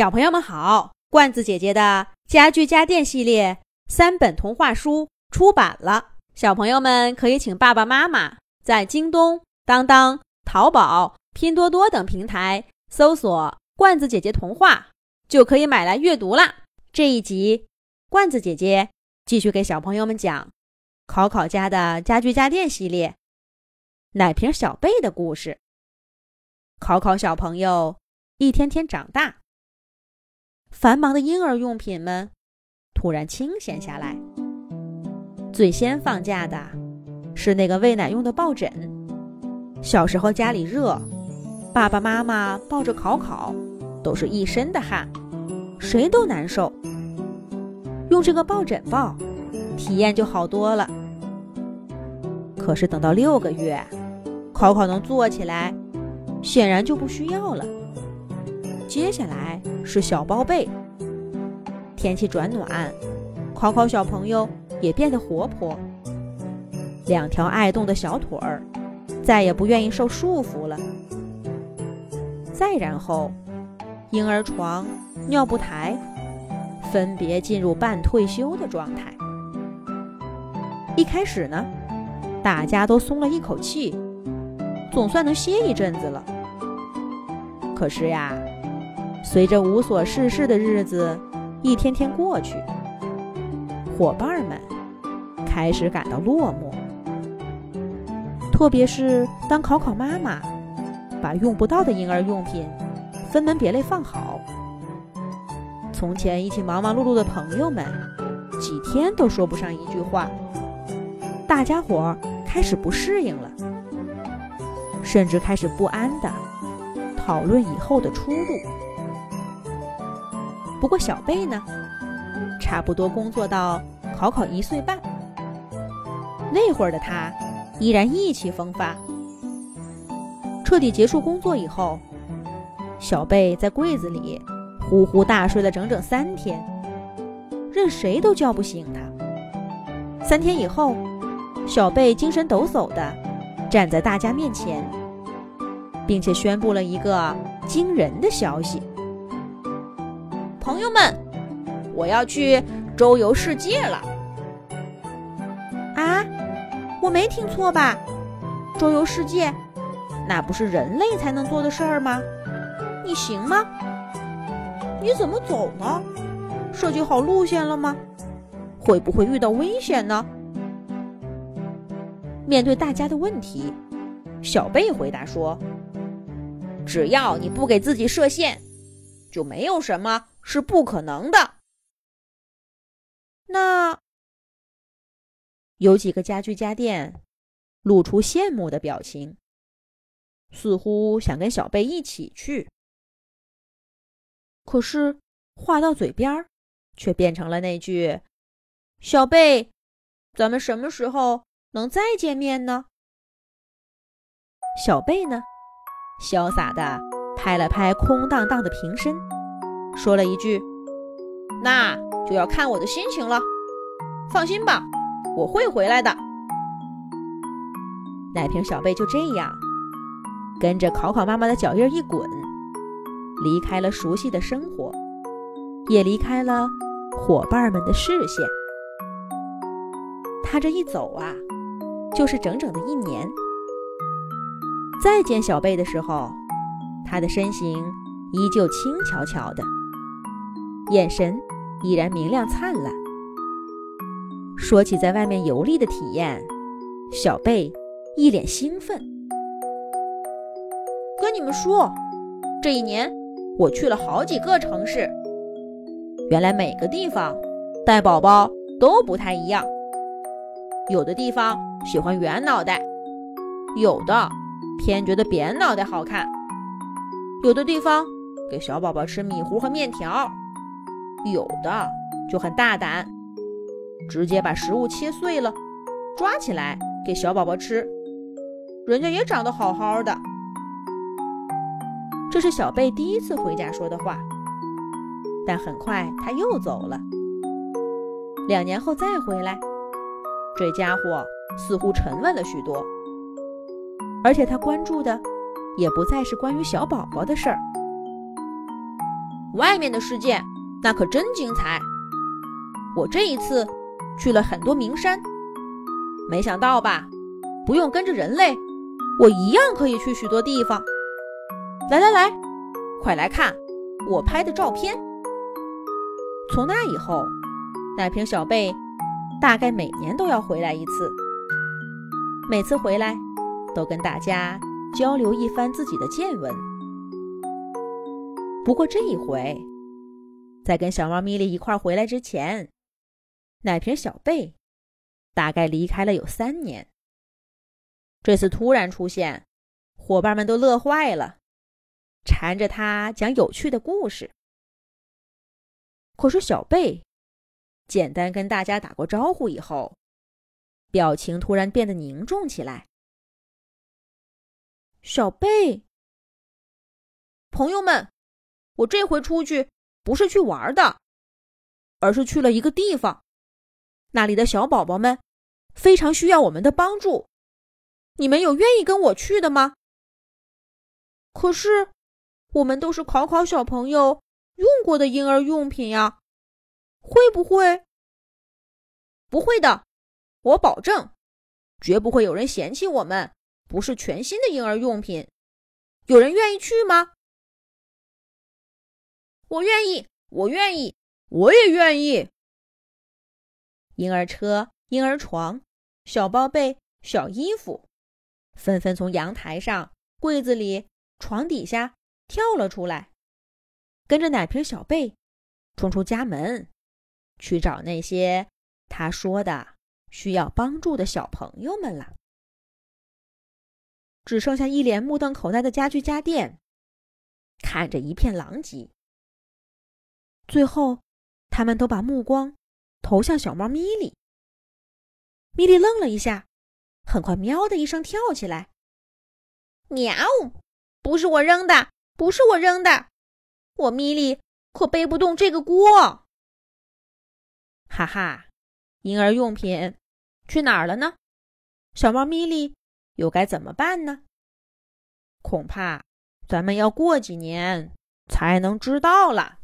小朋友们好，罐子姐姐的家具家电系列三本童话书出版了，小朋友们可以请爸爸妈妈在京东、当当、淘宝、拼多多等平台搜索“罐子姐姐童话”，就可以买来阅读啦。这一集，罐子姐姐继续给小朋友们讲考考家的家具家电系列奶瓶小贝的故事。考考小朋友一天天长大。繁忙的婴儿用品们突然清闲下来。最先放假的是那个喂奶用的抱枕。小时候家里热，爸爸妈妈抱着考考，都是一身的汗，谁都难受。用这个抱枕抱，体验就好多了。可是等到六个月，考考能坐起来，显然就不需要了。接下来是小包被。天气转暖，考考小朋友也变得活泼，两条爱动的小腿儿再也不愿意受束缚了。再然后，婴儿床、尿布台分别进入半退休的状态。一开始呢，大家都松了一口气，总算能歇一阵子了。可是呀。随着无所事事的日子一天天过去，伙伴们开始感到落寞。特别是当考考妈妈把用不到的婴儿用品分门别类放好，从前一起忙忙碌碌的朋友们几天都说不上一句话，大家伙开始不适应了，甚至开始不安地讨论以后的出路。不过小贝呢，差不多工作到考考一岁半，那会儿的他依然意气风发。彻底结束工作以后，小贝在柜子里呼呼大睡了整整三天，任谁都叫不醒他。三天以后，小贝精神抖擞地站在大家面前，并且宣布了一个惊人的消息。朋友们，我要去周游世界了！啊，我没听错吧？周游世界，那不是人类才能做的事儿吗？你行吗？你怎么走呢？设计好路线了吗？会不会遇到危险呢？面对大家的问题，小贝回答说：“只要你不给自己设限，就没有什么。”是不可能的。那有几个家具家电露出羡慕的表情，似乎想跟小贝一起去。可是话到嘴边儿，却变成了那句：“小贝，咱们什么时候能再见面呢？”小贝呢，潇洒的拍了拍空荡荡的瓶身。说了一句：“那就要看我的心情了。放心吧，我会回来的。”奶瓶小贝就这样跟着考考妈妈的脚印一滚，离开了熟悉的生活，也离开了伙伴们的视线。他这一走啊，就是整整的一年。再见小贝的时候，他的身形依旧轻巧巧的。眼神依然明亮灿烂。说起在外面游历的体验，小贝一脸兴奋。跟你们说，这一年我去了好几个城市。原来每个地方带宝宝都不太一样。有的地方喜欢圆脑袋，有的偏觉得扁脑袋好看。有的地方给小宝宝吃米糊和面条。有的就很大胆，直接把食物切碎了，抓起来给小宝宝吃。人家也长得好好的。这是小贝第一次回家说的话，但很快他又走了。两年后再回来，这家伙似乎沉稳了许多，而且他关注的也不再是关于小宝宝的事儿。外面的世界那可真精彩。我这一次去了很多名山，没想到吧？不用跟着人类，我一样可以去许多地方。来来来，快来看我拍的照片。从那以后，奶瓶小贝大概每年都要回来一次，每次回来都跟大家交流一番自己的见闻。不过这一回，在跟小猫咪咪一块回来之前，奶瓶小贝大概离开了有三年。这次突然出现，伙伴们都乐坏了，缠着他讲有趣的故事。可是小贝简单跟大家打过招呼以后，表情突然变得凝重起来。小贝，朋友们，我这回出去不是去玩的，而是去了一个地方，那里的小宝宝们非常需要我们的帮助。你们有愿意跟我去的吗？可是，我们都是考考小朋友用过的婴儿用品呀，会不会？不会的，我保证，绝不会有人嫌弃我们不是全新的婴儿用品。有人愿意去吗？我愿意，我愿意，我也愿意。婴儿车、婴儿床、小包被、小衣服。纷纷从阳台上、柜子里、床底下跳了出来，跟着奶瓶小贝冲出家门，去找那些他说的需要帮助的小朋友们了。只剩下一脸目瞪口呆的家具家电，看着一片狼藉。最后，他们都把目光投向小猫咪咪。咪咪愣了一下。很快，喵的一声跳起来。喵！不是我扔的，不是我扔的，我咪咪可背不动这个锅。哈哈，婴儿用品去哪儿了呢？小猫咪咪又该怎么办呢？恐怕咱们要过几年才能知道了。